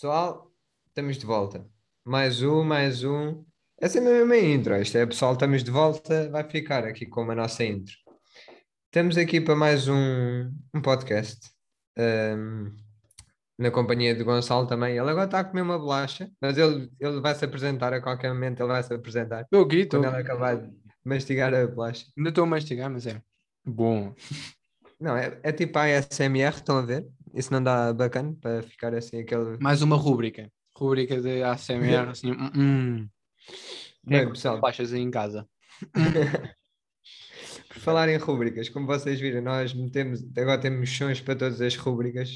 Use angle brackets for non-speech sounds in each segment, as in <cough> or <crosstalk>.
Pessoal, estamos de volta. Mais um, mais um. Essa é a mesma intro. Isto é, pessoal, estamos de volta. Vai ficar aqui como a nossa intro. Estamos aqui para mais um, um podcast. um, na companhia de Gonçalo também. Ele agora está a comer uma bolacha, mas ele, ele vai se apresentar a qualquer momento. Ele vai se apresentar Estou aqui, estou. quando ele acabar de mastigar a bolacha. Ainda estou a mastigar, mas é bom. Não, é, é tipo a ASMR, estão a ver? Isso não dá bacana para ficar assim aquele. Mais uma rúbrica. Rúbrica de ASMR, assim. Hum. Bem, É pessoal, baixas em casa. <laughs> Por falar em rubricas, como vocês viram, nós metemos, agora temos sons para todas as rubricas,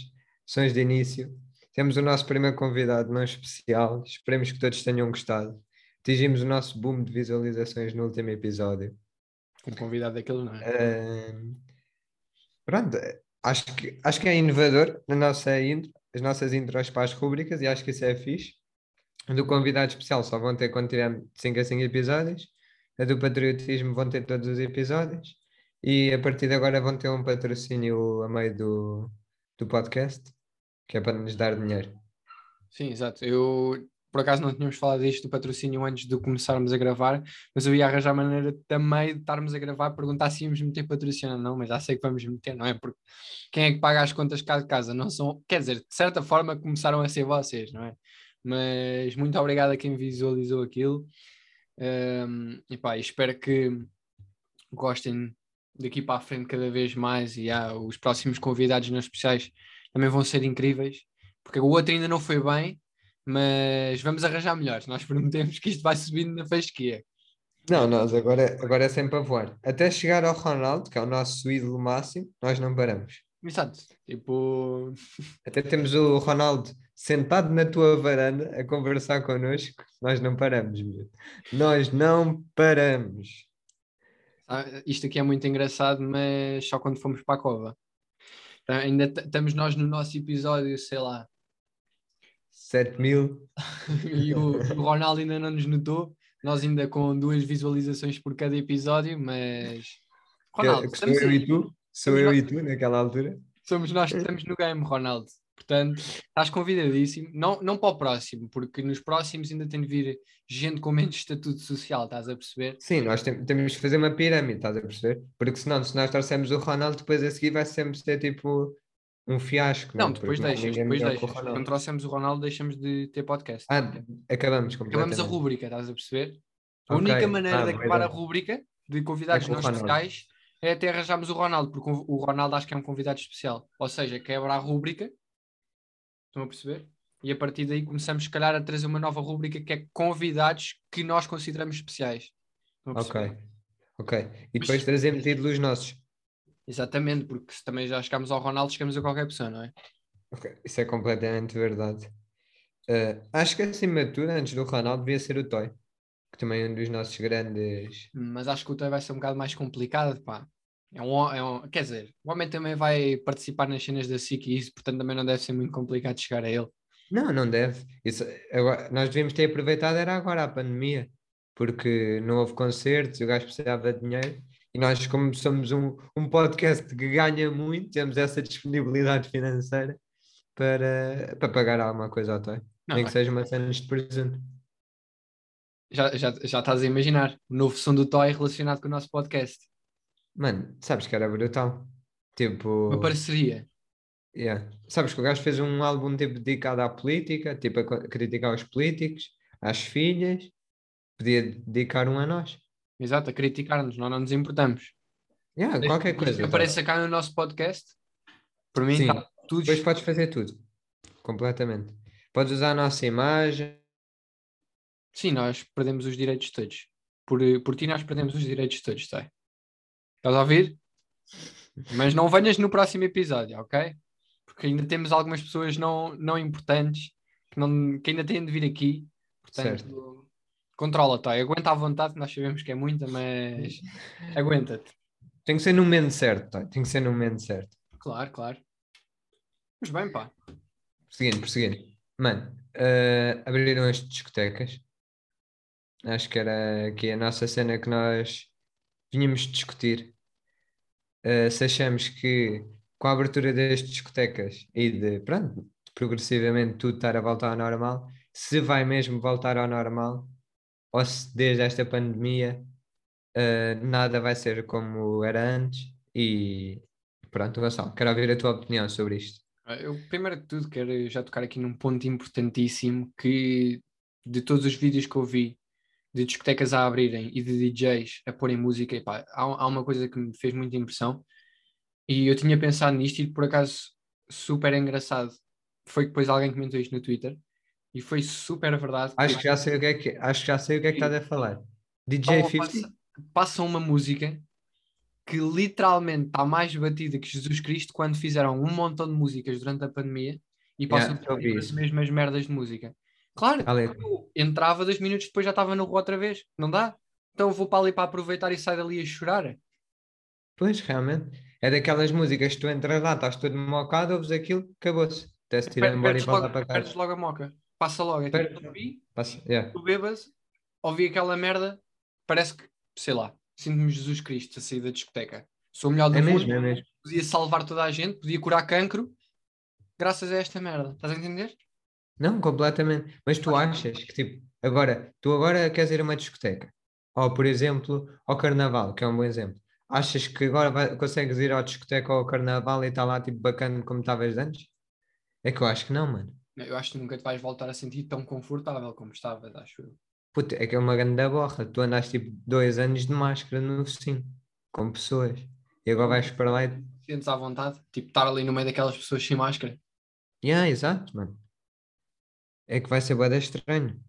sons de início. Temos o nosso primeiro convidado não especial, esperemos que todos tenham gostado. Atingimos o nosso boom de visualizações no último episódio. Com convidado daqueles, não é? Ahm, pronto, acho que, acho que é inovador na nossa intro, as nossas intros para as rubricas e acho que isso é fixe. Do convidado especial só vão ter quando tiver 5 a 5 episódios. A do patriotismo vão ter todos os episódios. E a partir de agora vão ter um patrocínio a meio do, do podcast, que é para nos dar dinheiro. Sim, exato. Eu, por acaso, não tínhamos falado disto do patrocínio antes de começarmos a gravar, mas eu ia arranjar maneira também de estarmos a gravar, perguntar se íamos meter patrocínio ou não, mas já sei que vamos meter, não é? Porque quem é que paga as contas de casa? Não são, quer dizer, de certa forma começaram a ser vocês, não é? Mas muito obrigado a quem visualizou aquilo. Um, e pá, espero que gostem daqui para a frente cada vez mais e ah, os próximos convidados não especiais também vão ser incríveis, porque o outro ainda não foi bem, mas vamos arranjar melhores. Nós prometemos que isto vai subindo na fasquia. Não, nós agora, agora é sempre a voar. Até chegar ao Ronaldo, que é o nosso ídolo máximo, nós não paramos. Exato. Tipo, <laughs> Até temos o Ronaldo sentado na tua varanda a conversar connosco. Nós não paramos, meu. Nós não paramos. ah, isto aqui é muito engraçado, mas só quando fomos para a cova. Tá, Ainda estamos nós no nosso episódio, sei lá, 7 mil. <laughs> e o, o Ronaldo ainda não nos notou. Nós ainda com duas visualizações por cada episódio, mas Ronaldo, que sou eu aí. e tu. Sou eu e tu naquela altura. Somos nós que estamos no game, Ronaldo. Portanto, estás convidadíssimo. Não, não para o próximo, porque nos próximos ainda tem de vir gente com menos estatuto social, estás a perceber? Sim, nós tem- temos que fazer uma pirâmide, estás a perceber? Porque senão, se nós trouxermos o Ronaldo, depois a seguir vai sempre ser tipo um fiasco. Não, é? depois deixas, é depois deixas. Quando trouxemos o Ronaldo, deixamos de ter podcast. Ah, acabamos Acabamos a rúbrica, estás a perceber? A Ok. única maneira Ah, de acabar a rúbrica de convidados É com o não especiais é até arranjarmos o Ronaldo, porque o Ronaldo acho que é um convidado especial. Ou seja, quebra a rúbrica, estão a perceber? E a partir daí começamos, se calhar, a trazer uma nova rúbrica que é convidados que nós consideramos especiais. Estão a perceber? Ok, ok. E depois trazemos ídolos nossos. Exatamente, porque se também já chegamos ao Ronaldo, chegamos a qualquer pessoa, não é? Isso é completamente verdade. Eh, acho que acima de tudo, antes do Ronaldo, devia ser o Toy, que também é um dos nossos grandes. Mas acho que o teu vai ser um bocado mais complicado, pá. É um, é um- quer dizer, o homem também vai participar nas cenas da SIC e isso, portanto também não deve ser muito complicado chegar a ele. Não, não deve. Isso, agora, nós devíamos ter aproveitado, era agora a pandemia, porque não houve concertos, o gajo precisava de dinheiro. E nós, como somos um, um podcast que ganha muito, temos essa disponibilidade financeira para, para pagar alguma coisa ao Toy. Não, Nem vai. que seja uma cena de presunto. Já, já, já estás a imaginar o novo som do Toy relacionado com o nosso podcast. Mano, sabes que era brutal. Tipo. Uma parceria. Yeah. Sabes que o gajo fez um álbum tipo, dedicado à política, tipo a criticar os políticos, às filhas, podia dedicar um a nós. Exato, a criticar-nos, nós não nos importamos. Yeah, qualquer que coisa. tá? apareça cá no nosso podcast, por mim está tudo. Depois podes fazer tudo, completamente. Podes usar a nossa imagem. Sim, nós perdemos os direitos todos. Por, por ti nós perdemos os direitos todos, sei. Estás a ouvir? Mas não venhas no próximo episódio, ok? Porque ainda temos algumas pessoas não, não importantes que, não, que ainda têm de vir aqui. Portanto, controla-te. Aguenta à vontade, nós sabemos que é muita, mas <laughs> aguenta-te. Tem que ser no momento certo, tá? tem que ser no momento certo. Claro, claro. Mas bem, pá. Prosseguindo, prosseguindo. Mano, eh, abriram as discotecas. Acho que era aqui a nossa cena que nós vínhamos discutir. Eh, se achamos que com a abertura das discotecas e de, pronto, progressivamente tudo estar a voltar ao normal, se vai mesmo voltar ao normal, ou se desde esta pandemia uh, nada vai ser como era antes. E pronto, Gonçalo, quero ouvir a tua opinião sobre isto. Ah, eu, primeiro de tudo, quero já tocar aqui num ponto importantíssimo que de todos os vídeos que eu vi de discotecas a abrirem e de DJs a porem música, epá, há, há uma coisa que me fez muita impressão e eu tinha pensado nisto e por acaso super engraçado foi que depois alguém comentou isto no Twitter e foi super verdade. Acho que já sei o que é que, acho que, já sei o que, é que estás a falar. DJ 50? Passa, passa uma música que literalmente está mais batida que Jesus Cristo quando fizeram um montão de músicas durante a pandemia e passam yeah, as mesmas merdas de música. Claro, eu entrava dois minutos depois já estava no rua outra vez. Não dá? Então eu vou para ali para aproveitar e sair dali a chorar. Pois, realmente. É daquelas músicas que tu entras lá, estás todo mocado, ouves aquilo, acabou-se. Até-se tirar embora e voltar para casa. Perdes logo a moca. Passa logo. É tipo, ouvi, Passa, yeah. tu bebas, ouvi aquela merda, parece que, sei lá, sinto-me Jesus Cristo a sair da discoteca. Sou o melhor do é mundo, mesmo, é mesmo. podia salvar toda a gente, podia curar cancro, graças a esta merda. Estás a entender? Não, completamente. Mas tu achas que, tipo, agora, tu agora queres ir a uma discoteca, ou por exemplo, ao carnaval, que é um bom exemplo. Achas que agora vai, consegues ir à discoteca ou ao carnaval e está lá, tipo, bacana como estavas antes? É que eu acho que não, mano. Eu acho que nunca te vais voltar a sentir tão confortável como estavas, acho eu. Puta, é que é uma grande borra. Tu andaste tipo dois anos de máscara no focinho, com pessoas. E agora vais para lá e. Sentes à vontade? Tipo, estar ali no meio daquelas pessoas sem máscara. Yeah, exato, mano é que vai ser bada estranho.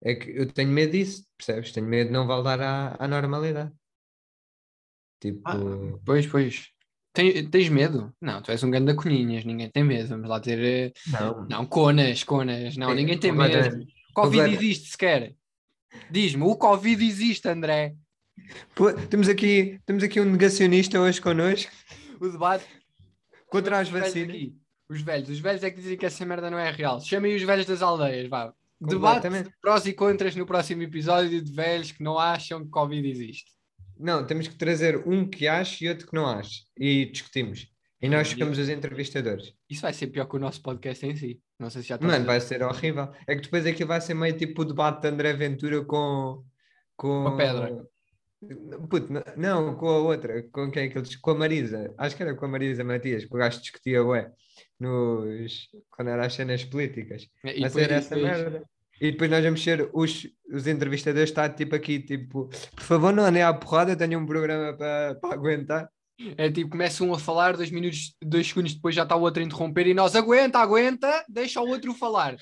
É que eu tenho medo disso, percebes? Tenho medo de não voltar à, à normalidade. Tipo. Ah, pois, pois. Tens, tens medo? Não, tu és um grande da coninhas, ninguém tem medo. Vamos lá ter. Eh, não, não conas, conas. Não, ninguém tem medo. Covid existe sequer. Diz-me, o Covid existe, André. Pô, temos, aqui, temos aqui um negacionista hoje connosco. O debate contra as vacinas. Os velhos, os velhos é que dizem que essa merda não é real. Chamem os velhos das aldeias, vá. Debate prós e contras no próximo episódio de velhos que não acham que Covid existe. Não, temos que trazer um que acha e outro que não acha. E discutimos. E nós ficamos os entrevistadores. Isso vai ser pior que o nosso podcast em si. Não sei se já está Mano, vai ser horrível. É que depois aqui vai ser meio tipo o debate de André Ventura com. Com a pedra. Puto, não, com a outra. Com quem é que eles. Com a Marisa. Acho que era com a Marisa Matias, que o gajo discutia, ué nos, quando era as cenas políticas. E a ser essa depois... merda. E depois nós vamos ser os, os entrevistadores, está tipo aqui, tipo, por favor, não andem à porrada, tenho um programa para, para aguentar. É tipo, começa um a falar, dois minutos, dois segundos depois já está o outro a interromper e nós aguenta, aguenta, deixa o outro falar.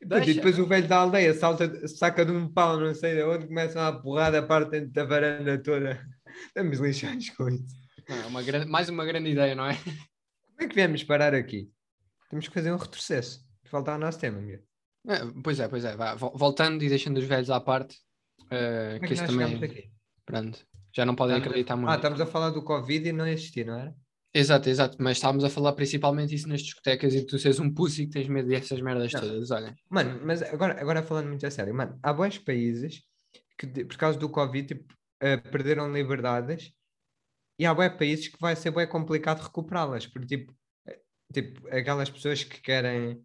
Deixa. E depois o velho da aldeia salta, saca de um pau, não sei de onde, começam a porrada a parte da varanda toda. Estamos lixados com isso. Não, é uma grande, mais uma grande ideia, não é? Como é que viemos parar aqui? Temos que fazer um retrocesso. Falta ao nosso tema, amigo. É, pois é, pois é. Vá, voltando e deixando os velhos à parte, uh, que, que isso também. Pronto. Já não podem estamos acreditar muito. Ah, estamos a falar do Covid e não existir, não era? Exato, exato, mas estávamos a falar principalmente isso nas discotecas e tu seres um pussy que tens medo dessas merdas não. todas, olha. Mano, mas agora, agora falando muito a sério, mano, há bons países que por causa do Covid tipo, uh, perderam liberdades e há bons países que vai ser bem complicado recuperá-las, porque tipo, tipo, aquelas pessoas que querem,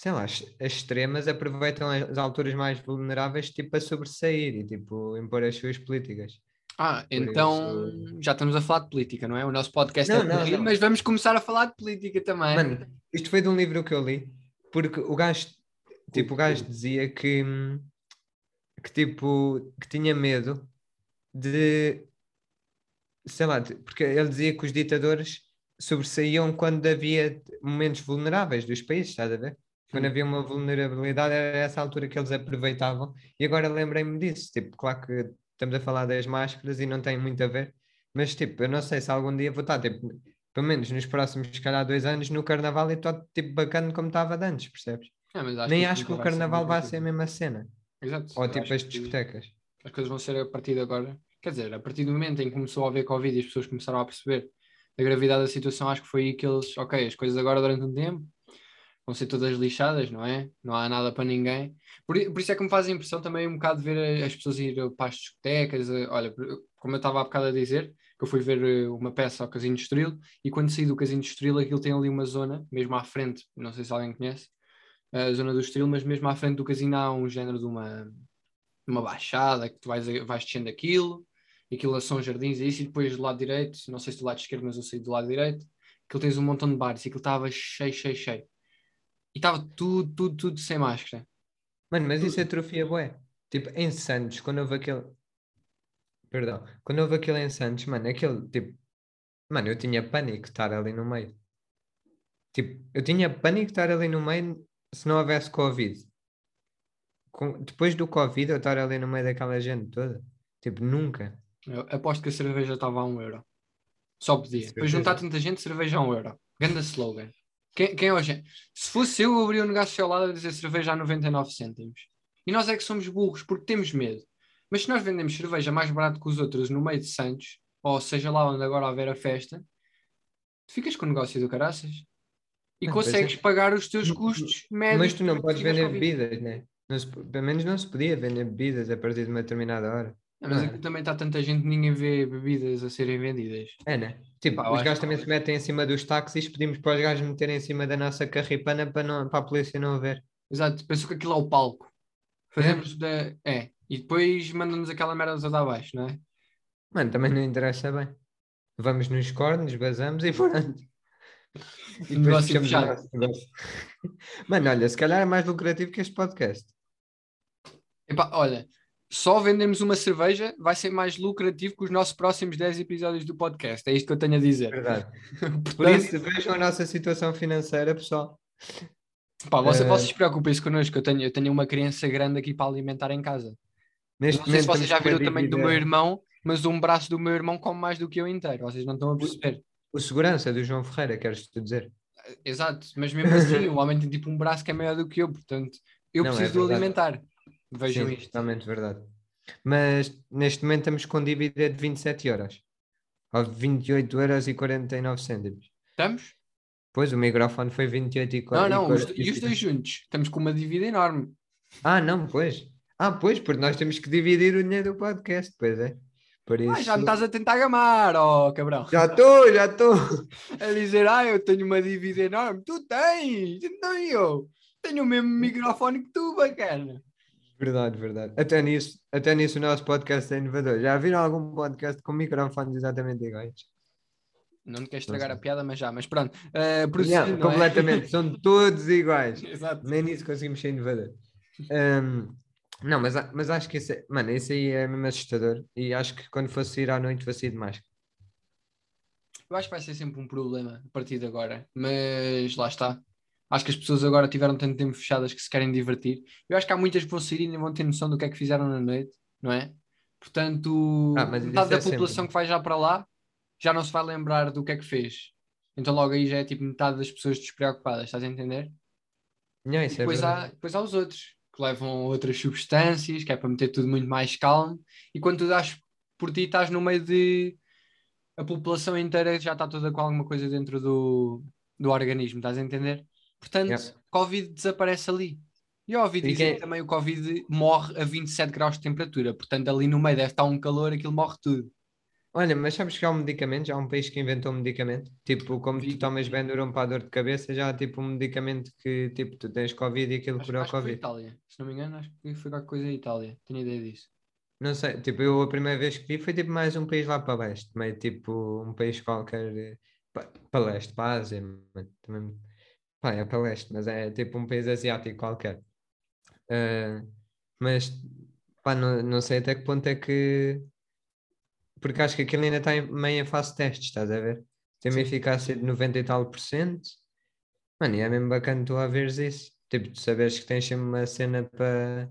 sei lá, as, extremas aproveitam as alturas mais vulneráveis tipo a sobressair e tipo impor as suas políticas. Ah, Por então isso... já estamos a falar de política, não é? O nosso podcast não, é não, não. mas vamos começar a falar de política também. Mano, isto foi de um livro que eu li, porque o gajo, tipo, o gajo dizia que, que tipo, que tinha medo de, sei lá, porque ele dizia que os ditadores sobressaíam quando havia momentos vulneráveis dos países, estás a ver? Quando havia uma vulnerabilidade, era essa altura que eles aproveitavam. E agora lembrei-me disso. Tipo, claro que estamos a falar das máscaras e não tem muito a ver, mas tipo, eu não sei se algum dia vou estar, tipo, pelo menos nos próximos, se calhar, dois anos no carnaval e estou tipo bacana como estava antes, percebes? É, Nem acho que o carnaval vai ser a mesma cena. Exato. Ou tipo as discotecas. As coisas vão ser a partir de agora. Quer dizer, a partir do momento em que começou a haver Covid e as pessoas começaram a perceber a gravidade da situação, acho que foi aí que eles, ok, as coisas agora durante um tempo vão ser todas lixadas, não é? Não há nada para ninguém. Por, por isso é que me faz a impressão também um bocado ver as pessoas ir para as discotecas. Olha, como eu estava há bocado a dizer, que eu fui ver eh, uma peça ao Casino de Estoril e quando saí do Casino de Estoril aquilo tem ali uma zona, mesmo à frente, não sei se alguém conhece, a zona do Estoril, mas mesmo à frente do casino há um género de uma, uma baixada que tu vais, vais descendo aquilo, aquilo são jardins e isso, e depois do lado direito, não sei se do lado esquerdo, mas eu saí do lado direito, aquilo tens um montão de bares e aquilo estava cheio, cheio, cheio. E estava tudo, tudo, tudo sem máscara. Mano, mas isso atrofia bué. Tipo, em Santos, quando houve aquele. Perdão. Quando houve aquele em Santos, mano, aquele tipo. Mano, eu tinha pânico de estar ali no meio. Tipo, eu tinha pânico de estar ali no meio se não houvesse Covid. Com, depois do Covid, eu estar ali no meio daquela gente toda. Tipo, nunca. Eu aposto que a cerveja estava a um euro. Só podia. Depois juntar tanta gente, cerveja a um euro. Ganda slogan. Quem, quem é hoje? Se fosse eu, eu abria um negócio ao lado a dizer cerveja a 99 cêntimos. E nós é que somos burros porque temos medo. Mas se nós vendemos cerveja mais barato que os outros no meio de Santos, ou seja lá onde agora haver a festa, tu ficas com o negócio do caraças e mas consegues é... pagar os teus custos médios. Mas tu não podes vender bebidas, né? Não se, pelo menos não se podia vender bebidas a partir de uma determinada hora. Não, mas aqui também está tanta gente que ninguém vê bebidas a serem vendidas. É, né? Tipo, Pá, os gajos também se metem em cima dos táxis, pedimos para os gajos meterem em cima da nossa carripana para, não, para a polícia não ver. Exato, penso que aquilo é o palco. Fazemos é. da. É. E depois mandam-nos aquela merda toda abaixo, não é? Mano, também não interessa bem. Vamos nos cornos, basamos e pronto. E depois fechado. Mano, olha, se calhar é mais lucrativo que este podcast. Epá, olha, só vendemos uma cerveja vai ser mais lucrativo que os nossos próximos 10 episódios do podcast. É isto que eu tenho a dizer. Verdade. <laughs> Portanto, Por isso, vejam a nossa situação financeira, pessoal. Pá, você, uh... vocês preocupem-se connosco, eu tenho, eu tenho uma criança grande aqui para alimentar em casa. Neste não sei se vocês já viram o tamanho do meu irmão, mas um braço do meu irmão come mais do que eu inteiro. Vocês não estão a perceber. O segurança do João Ferreira, queres-te dizer? Exato, mas mesmo assim, o homem tem tipo um braço que é maior do que eu, portanto, eu não, preciso é de alimentar. Vejam Sim, isto. Totalmente verdade. Mas neste momento estamos com dívida de 27 euros. Ou 28 euros e 49 cêntimos. Estamos? Pois, o microfone foi 28 e 49. Não, não, os, e os dois juntos. Estamos com uma dívida enorme. Ah, não, pois. Ah, pois, porque nós temos que dividir o dinheiro do podcast, pois é. Por isso... Ah, já me estás a tentar gamar, ó oh, cabrão. Já estou, já estou. <laughs> A dizer, ah, eu tenho uma dívida enorme. Tu tens, então eu. Tenho o mesmo microfone que tu, bacana. Verdade, verdade. Até nisso, até nisso o nosso podcast é inovador. Já viram algum podcast com microfones exatamente iguais? Não me quero estragar a piada, mas já, mas pronto. Uh, não, é? completamente, é? são todos iguais. <laughs> Exato. Nem nisso conseguimos ser inovador. Um, não, mas, mas acho que esse, é, mano, esse aí é mesmo assustador. E acho que quando fosse ir à noite, fosse ir de máscara. Eu acho que vai ser sempre um problema a partir de agora, mas lá está. Acho que as pessoas agora tiveram tanto tempo fechadas que se querem divertir. Eu acho que há muitas que vão sair e nem vão ter noção do que é que fizeram na noite, não é? Portanto, ah, metade da é população sempre. que vai já para lá já não se vai lembrar do que é que fez. Então logo aí já é tipo metade das pessoas despreocupadas, estás a entender? Não, isso e é depois, é há, depois há os outros que levam outras substâncias, que é para meter tudo muito mais calmo, e quando tu dás por ti, estás no meio de a população inteira já está toda com alguma coisa dentro do, do organismo, estás a entender? Portanto, yeah. Covid desaparece ali. E eu ouvi dizer que também o Covid morre a 27 graus de temperatura, portanto, ali no meio deve estar um calor, aquilo morre tudo. Olha, mas sabes que há um medicamento, já há um país que inventou um medicamento, tipo, como tu tomas Benuron para a dor de cabeça, já há tipo um medicamento que, tipo, tu tens Covid e aquilo cura o Covid. Itália, se não me engano, acho que foi qualquer coisa em Itália, tenho ideia disso. Não sei, tipo, eu a primeira vez que vi foi tipo mais um país lá para leste, meio tipo um país qualquer, para, para leste, para a Ásia, também, pá, é para leste, mas é tipo um país asiático qualquer. Uh, mas, pá, não, não sei até que ponto é que porque acho que aquilo ainda está meio em fase de testes, estás a ver? Tem uma eficácia de 90 e tal por cento. Mano, e é mesmo bacana tu a veres isso. Tipo, tu saberes que tens sempre uma cena para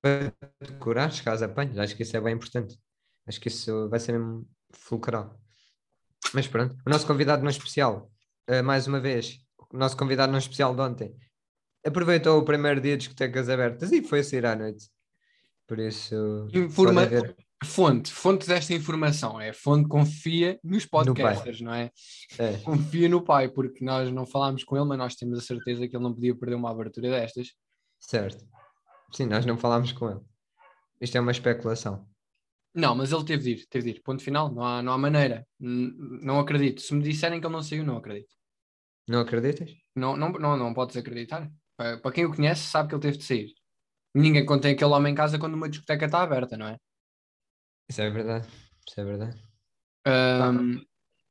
para decorar caso apanhes. Acho que isso é bem importante. Acho que isso vai ser mesmo fulcral. Mas pronto, o nosso convidado não especial, uh, mais uma vez, o nosso convidado não especial de ontem, aproveitou o primeiro dia de discotecas abertas e foi sair à noite. Por isso. Informa Fonte, fonte desta informação, é fonte confia nos podcasters, não é? É. Confia no pai, porque nós não falámos com ele, mas nós temos a certeza que ele não podia perder uma abertura destas. Certo. Sim, nós não falámos com ele. Isto é uma especulação. Não, mas ele teve de ir, teve de ir. Ponto final, não há, não há maneira. Não acredito. Se me disserem que ele não saiu, não acredito. Não acreditas? Não, não, não, não podes acreditar. Para, para quem o conhece, sabe que ele teve de sair. Ninguém contém aquele homem em casa quando uma discoteca está aberta, não é? Isso é verdade. Isso é verdade. Ahm,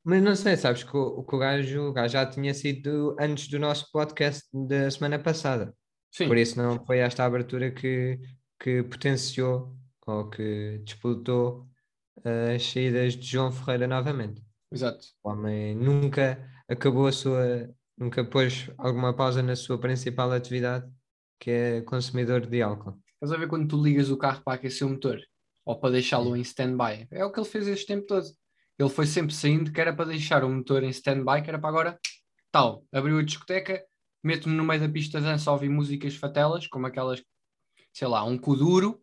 Mas não sei, sabes que o, que o gajo, o gajo já tinha sido antes do nosso podcast da semana passada. sim, Por isso não foi esta abertura que, que potenciou ou que disputou as saídas de João Ferreira novamente. Exato. O homem nunca acabou a sua, nunca pôs alguma pausa na sua principal atividade, que é consumidor de álcool. Estás a ver quando tu ligas o carro para aquecer o motor ou para deixá-lo em stand-by? É o que ele fez este tempo todo. Ele foi sempre saindo que era para deixar o motor em stand-by, que era para agora, tal, abriu a discoteca, meto-me no meio da pista de dança a ouvir músicas fatelas, como aquelas, sei lá, um kuduro,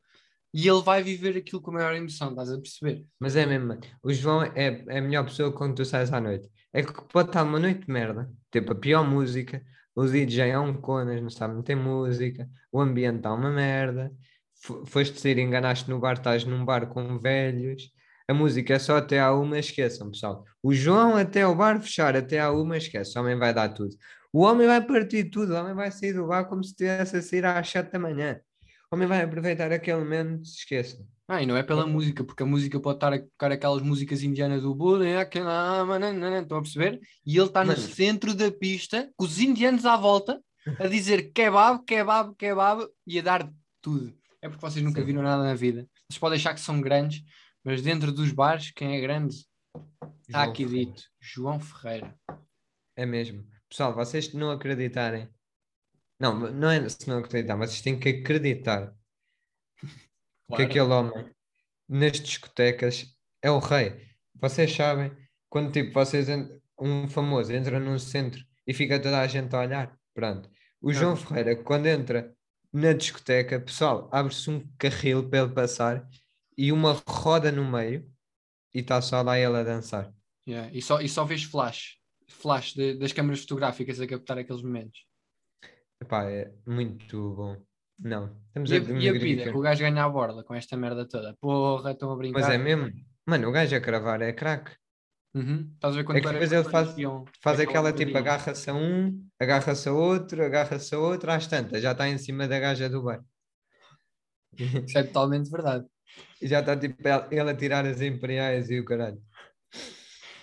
e ele vai viver aquilo com a maior emoção, estás a perceber? Mas é mesmo, o João é, é a melhor pessoa quando tu sais à noite. É que pode estar uma noite de merda, tipo a pior música, o DJ é um conas, não sabe meter música, o ambiente está uma merda, fo- foste sair, enganaste no bar, estás num bar com velhos, a música é só até à uma, esqueçam, pessoal. O João até o bar fechar, até à uma, esquece, o homem vai dar tudo. O homem vai partir tudo, o homem vai sair do bar como se estivesse a sair às sete da manhã. O homem vai aproveitar aquele momento, se esqueçam. Ah, e não é pela música, porque a música pode estar a tocar aquelas músicas indianas do Buda, é aquela, mananana, estão a perceber? E ele está no centro da pista, com os indianos à volta, a dizer kebab, kebab, kebab, e a dar tudo. É porque vocês nunca Sim. viram nada na vida. Vocês podem achar que são grandes, mas dentro dos bares, quem é grande? Está aqui Ferreira. dito, João Ferreira. É mesmo. Pessoal, vocês não acreditarem. Não, não é se não acreditar, vocês têm que acreditar que Claro. aquele homem nas discotecas é o rei. Vocês sabem, quando tipo vocês um famoso entra num centro e fica toda a gente a olhar. Pronto. O João Ah. Ferreira, quando entra na discoteca, pessoal, abre-se um carril para ele passar e uma roda no meio e está só lá ele a dançar. Yeah, E, só, e só vês flash, flash de- das câmaras fotográficas a captar aqueles momentos. Epá, é muito bom. Não, estamos E a, a e a vida, o gajo ganha a borla com esta merda toda. Porra, estão a brincar. Mas é mesmo? Mano, o gajo a cravar é craque. Uhum. Estás a ver quando É que depois ele faz- Faz aquela aquela tipo, agarra-se a um, agarra-se a outro, agarra-se a outro, às tantas, já está em cima da gaja do bar. Isso é totalmente verdade. E <laughs> já está tipo ele a tirar as imperiais e o caralho.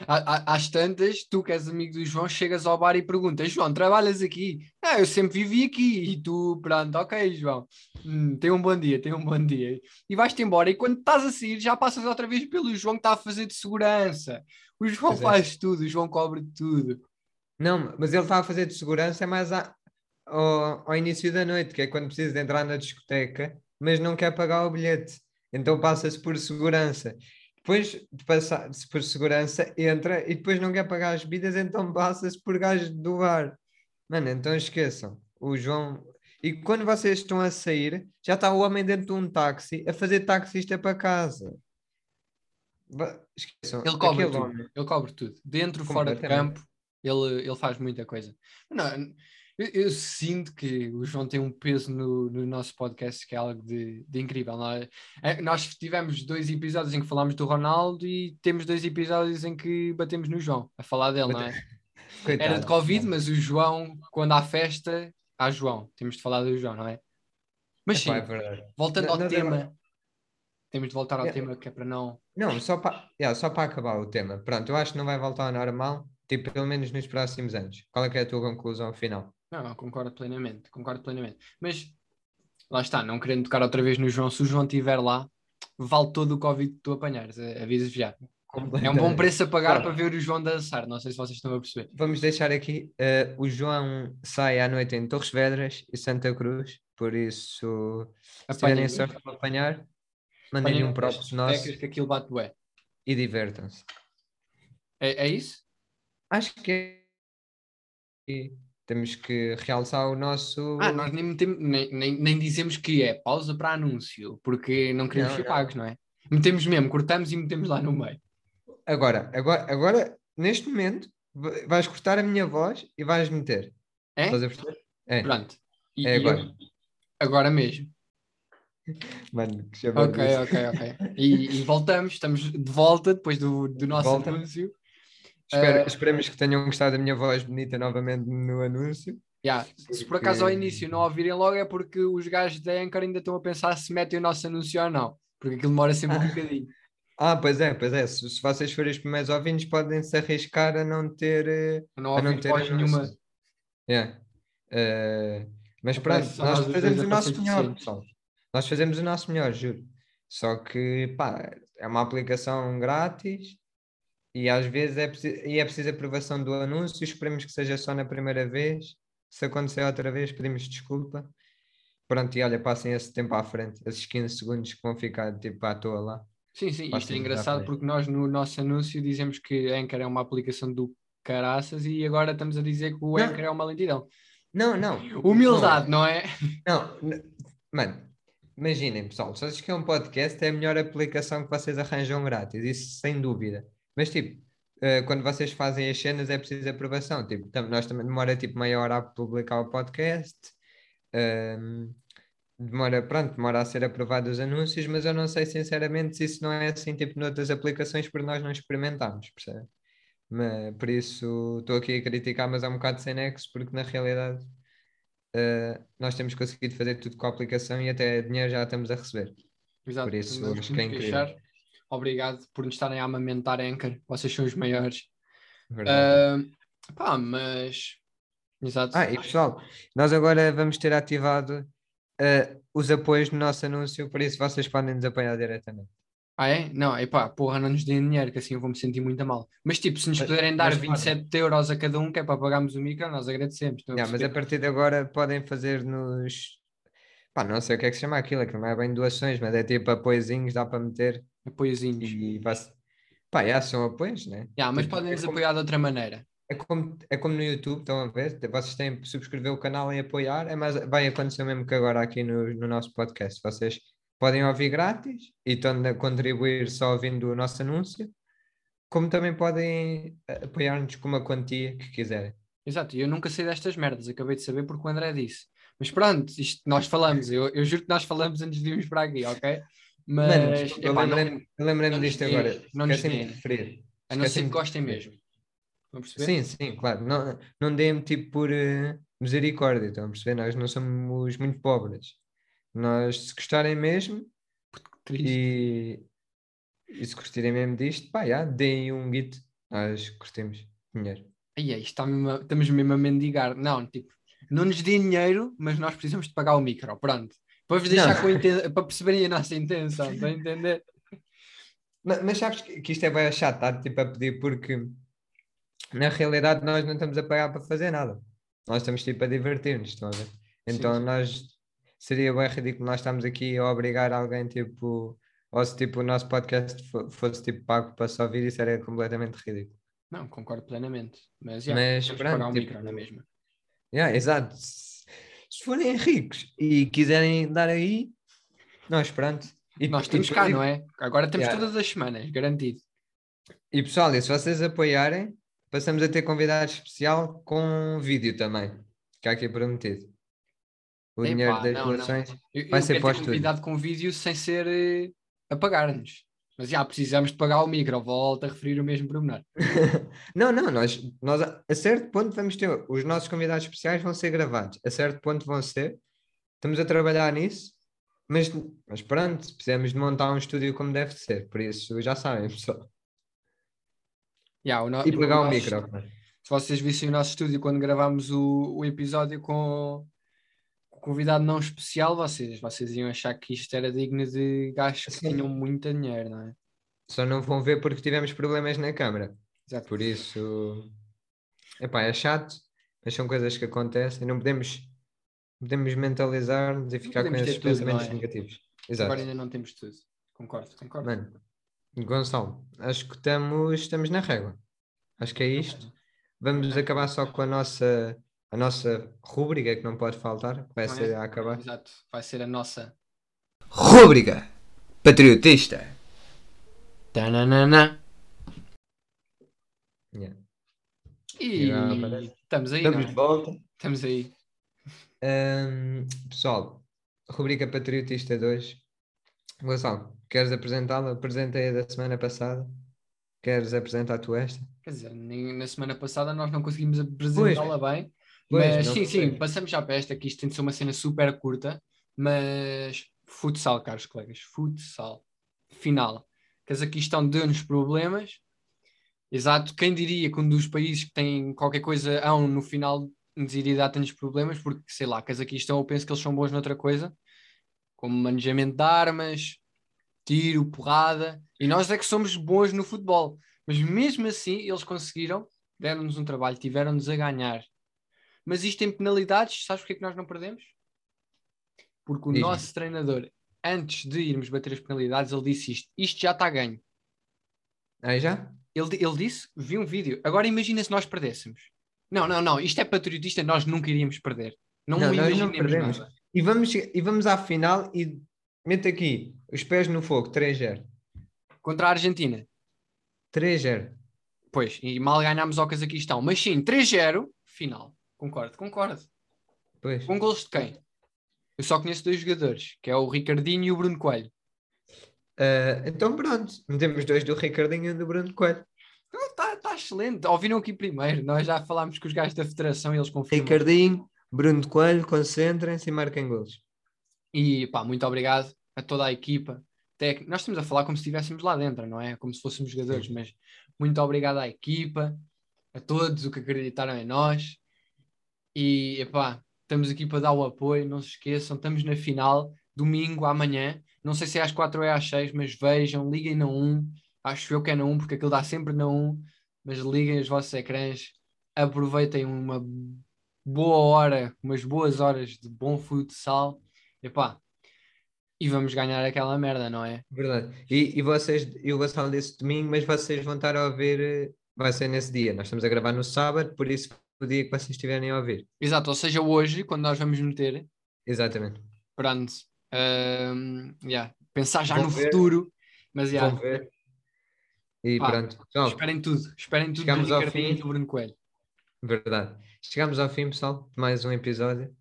Às tantas, tu que és amigo do João, chegas ao bar e perguntas: João, trabalhas aqui? Ah, eu sempre vivi aqui. E tu, pronto, ok, João, Hum, tem um bom dia, tem um bom dia. E vais-te embora. E quando estás a sair, já passas outra vez pelo João que está a fazer de segurança. O João Pois é. faz tudo, o João cobre tudo. Não, mas ele está a fazer de segurança mais a- ao, ao início da noite, que é quando precisa de entrar na discoteca, mas não quer pagar o bilhete. Então passa-se por segurança. Depois de passar-se por segurança, entra e depois não quer pagar as bebidas, então passa-se por gajo do bar. Mano, então esqueçam. O João. E quando vocês estão a sair, já está o homem dentro de um táxi a fazer taxista para casa. Esqueçam. Ele cobre aquele tudo. homem. Ele cobre tudo. Dentro, fora de campo, ele, ele faz muita coisa. Não, eu, eu sinto que o João tem um peso no, no nosso podcast que é algo de, de incrível. Nós, é, nós tivemos dois episódios em que falámos do Ronaldo e temos dois episódios em que batemos no João, a falar dele, não é? <laughs> Era de Coitado. Covid, mas o João, quando há festa, há João. Temos de falar do João, não é? Mas sim, é voltando Não- ao não tem tema, temos de voltar ao É. tema que é para não. Não, só para yeah, só para acabar o tema. Pronto, eu acho que não vai voltar ao normal, tipo, pelo menos nos próximos anos. Qual é que é a tua conclusão final? Não, não, concordo plenamente, concordo plenamente. Mas lá está, não querendo tocar outra vez no João, se o João estiver lá, vale todo o Covid que tu apanhares, a- aviso já. É um bom preço a pagar Claro. para ver o João dançar, não sei se vocês estão a perceber. Vamos deixar aqui, eh, o João sai à noite em Torres Vedras e Santa Cruz, por isso, se tiverem sorte de apanhar, mandem-lhe um próprio nosso que aquilo bate bué. e divertam-se. É, é isso? Acho que é- temos que realçar o nosso... Ah, nós nem, metem- nem, nem, nem dizemos que é pausa para anúncio, porque não queremos Não, ser não. pagos, não é? Metemos mesmo, cortamos e metemos lá no meio. Agora, agora, agora, neste momento, va- vais cortar a minha voz e vais meter. É? Estás a perceber? É, Pronto. E- é agora. eu- agora mesmo. <laughs> Mano, que Ok, ok, ok. E, e voltamos, estamos de volta depois do, do nosso Volta. anúncio. Espero, Eh, Esperemos que tenham gostado da minha voz bonita novamente no anúncio. Yeah. Se por acaso ao Porque- início não ouvirem logo é porque os gajos da Anchor ainda estão a pensar se metem o nosso anúncio ou não. Porque aquilo demora sempre um <laughs> bocadinho. Ah, pois é, pois é. Se, se vocês forem os primeiros ouvintes, podem se arriscar a não ter. eh, Não a não ter voz nenhuma. Yeah. Eh, mas pronto, nós nós os fazemos o a nosso melhor, pessoal. Nós fazemos o nosso melhor, juro. Só que, pá, é uma aplicação grátis e às vezes é, preciso, e é preciso aprovação do anúncio. Esperemos que seja só na primeira vez. Se acontecer outra vez, pedimos desculpa. Pronto, e olha, passem esse tempo à frente, esses 15 segundos que vão ficar tipo à toa lá. Sim, sim, isto é engraçado porque nós no nosso anúncio dizemos que Anchor é uma aplicação do caraças e agora estamos a dizer que o Não. Anchor é uma lentidão. Não, não. Humildade, não é? Não, n- mano, imaginem, pessoal, se vocês querem um podcast, é a melhor aplicação que vocês arranjam grátis, isso sem dúvida. Mas, tipo, eh, quando vocês fazem as cenas é preciso aprovação. Tipo, tam- nós também demora tipo meia hora a publicar o podcast, ehm, demora, pronto, demora a ser aprovado os anúncios, mas eu não sei sinceramente se isso não é assim, tipo, noutras aplicações, porque nós não experimentámos, percebe? Mas, por isso, estou aqui a criticar, mas é um bocado sem nexo, porque na realidade uh, nós temos conseguido fazer tudo com a aplicação e até dinheiro já estamos a receber. Exato. Por isso, acho que é incrível. queixar. Obrigado por nos estarem a amamentar Anchor. Vocês são os maiores. Ah, pá, mas. Exato. Ah, e pessoal, nós agora vamos ter ativado uh, os apoios no nosso anúncio, por isso vocês podem nos apoiar diretamente. Ah, é? Não, epá, porra, não nos deem dinheiro, que assim eu vou-me sentir muito mal. Mas tipo, se nos Mas- puderem dar mas 27 euros a cada um, que é para pagarmos o micro, nós agradecemos. Yeah, mas a partir de agora podem fazer nos. Pá, não sei o que é que se chama aquilo, aquilo não é bem doações, mas é tipo apoiozinhos, dá para meter Apoiozinhos. e Pá, já são apoios, né? Yeah, mas Tipo, podem é nos como- apoiar de outra maneira. É como, é como no YouTube, estão a ver? Vocês têm que subscrever o canal e apoiar, é mais, vai acontecer o mesmo que agora aqui no, no nosso podcast. Vocês podem ouvir grátis e estão a contribuir só ouvindo o nosso anúncio, como também podem eh, apoiar-nos com uma quantia que quiserem. Exato, e eu nunca sei destas merdas, acabei de saber porque o André disse. Mas pronto, isto nós falamos, eu, eu juro que nós falamos antes de irmos para aqui, ok? Mas, Mano, desculpa, epá, eu lembrei-me disto agora. não nos deem. referir. a não ser que gostem mesmo. Estão a perceber? Sim, sim, claro. Não, não deem-me tipo por eh, misericórdia, estão a perceber? Nós não somos muito pobres. Nós, se gostarem mesmo e, e se gostarem mesmo disto, pá, já, deem um guito. Nós curtimos dinheiro. Ai, está mesmo estamos mesmo a mendigar. Não, tipo, não nos dê dinheiro, mas nós precisamos de pagar o micro. Pronto. Para vos deixar inten- para perceberem a nossa intenção, estão a entender? Mas, mas sabes que, isto é bem chato, estar tipo a pedir, porque na realidade nós não estamos a pagar para fazer nada. Nós estamos tipo a divertir-nos, estão a ver? Então sim. nós seria bem ridículo nós estamos aqui a obrigar alguém tipo, ou se tipo o nosso podcast fo- fosse tipo pago para só ouvir, isso era completamente ridículo. Não, concordo plenamente. Mas, já, Mas, temos pronto, pagar o tipo, micro na mesma. Yeah, exato. Se, se forem ricos e quiserem dar aí, nós pronto. E, Nós e estamos cá, depois- não é? Agora temos Yeah. todas as semanas, garantido. E pessoal, e se vocês apoiarem, passamos a ter convidado especial com vídeo também, que há aqui prometido. O Epá, dinheiro das doações. Vai eu ser pós-tudo. convidado com vídeo sem ser eh, a pagar-nos. Mas já precisamos de pagar o micro, volto a referir o mesmo pormenor. <laughs> não, não, nós, nós a certo ponto vamos ter. Os nossos convidados especiais vão ser gravados. A certo ponto vão ser. Estamos a trabalhar nisso, mas, mas pronto, precisamos de montar um estúdio como deve ser. Por isso já sabem, pessoal. O no- E pegar o nosso- micro. Se vocês vissem o nosso estúdio quando gravámos o, o episódio com o convidado não especial, vocês, vocês iam achar que isto era digno de gajos que tinham muito dinheiro, não é? Só não vão ver porque tivemos problemas na câmara. Exato. Por isso, epá, é chato, mas são coisas que acontecem. Não podemos, podemos mentalizar-nos e ficar com esses pensamentos é? negativos. Exato. Agora ainda não temos tudo. Concordo, concordo. Mano, Gonçalo, acho que estamos, estamos na régua. Acho que é isto. Vamos acabar só com a nossa, a nossa rúbrica que não pode faltar, que vai Não é? ser a acabar. Exato, vai ser a nossa. Rúbrica Patriotista. Tananana. Yeah. E aparece. estamos aí, Estamos não de é? volta. Estamos aí. Ahm, pessoal, rubrica Patriotista 2. Gonçalo, queres apresentá-la? Apresentei a da semana passada. Queres apresentar tu esta? Quer dizer, na semana passada nós não conseguimos apresentá-la bem, Pois, mas sim, sim, passamos já para esta, que isto tem de ser uma cena super curta, mas futsal, caros colegas, futsal. Final. Cazaquistão deu-nos problemas. Exato, quem diria que um dos países que tem qualquer coisa hão no final nos iria dar-nos problemas, porque sei lá, Cazaquistão eu penso que eles são bons noutra coisa, como manejamento de armas, tiro, porrada, e nós é que somos bons no futebol. Mas mesmo assim, eles conseguiram, deram-nos um trabalho, tiveram-nos a ganhar. Mas isto tem penalidades, sabes porque é que nós não perdemos? Porque o Diz-me. nosso treinador, antes de irmos bater as penalidades, ele disse isto: isto já está ganho. Aí já? Ele, ele disse, vi um vídeo. Agora imagina se nós perdêssemos. Não, não, não, isto é patriotista, nós nunca iríamos perder. Não, Não, não imaginemos perdemos. nada. E vamos, e vamos à final e mete aqui os pés no fogo, 3-0. Contra a Argentina. 3-0. Pois, e mal ganhámos ao Cazaquistão. Mas sim, 3-0, final. Concordo, concordo. Pois. Com gols de quem? Eu só conheço dois jogadores, que é o Ricardinho e o Bruno Coelho. Ah, então pronto, metemos dois do Ricardinho e do Bruno Coelho. Está tá excelente. Ouviram aqui primeiro. Nós já falámos com os gajos da federação e eles confirmam. Ricardinho, Bruno Coelho, concentrem-se e marquem golos. E pá, muito obrigado a toda a equipa. Tec... Nós estamos a falar como se estivéssemos lá dentro, não é? Como se fôssemos jogadores, mas muito obrigado à equipa, a todos o que acreditaram em nós. E epá, estamos aqui para dar o apoio, não se esqueçam, estamos na final, domingo, amanhã. Não sei se é às 4 ou é às 6, mas vejam, liguem na 1. Acho eu que é na 1, porque aquilo dá sempre na 1. Mas liguem os vossos ecrãs, aproveitem uma boa hora, umas boas horas de bom futsal. Epá, e vamos ganhar aquela merda, não é? Verdade. E, e vocês, e o Gonçalo disse domingo, mas vocês vão estar a ouvir, eh, vai ser nesse dia. Nós estamos a gravar no sábado, por isso o dia que vocês estiverem a ouvir. Exato, ou seja, hoje, quando nós vamos meter, Exatamente. pronto, hum, yeah, pensar já Vão no ver. futuro, mas yeah, Vão ver. E Pá, pronto. Pessoal, esperem tudo, esperem tudo Chegamos do ao fim. do Bruno Coelho. verdade. Chegamos ao fim, pessoal, de mais um episódio.